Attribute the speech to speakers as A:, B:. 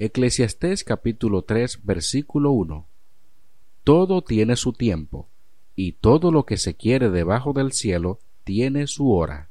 A: Eclesiastés capítulo 3 versículo 1 Todo tiene su tiempo, y todo lo que se quiere debajo del cielo tiene su hora.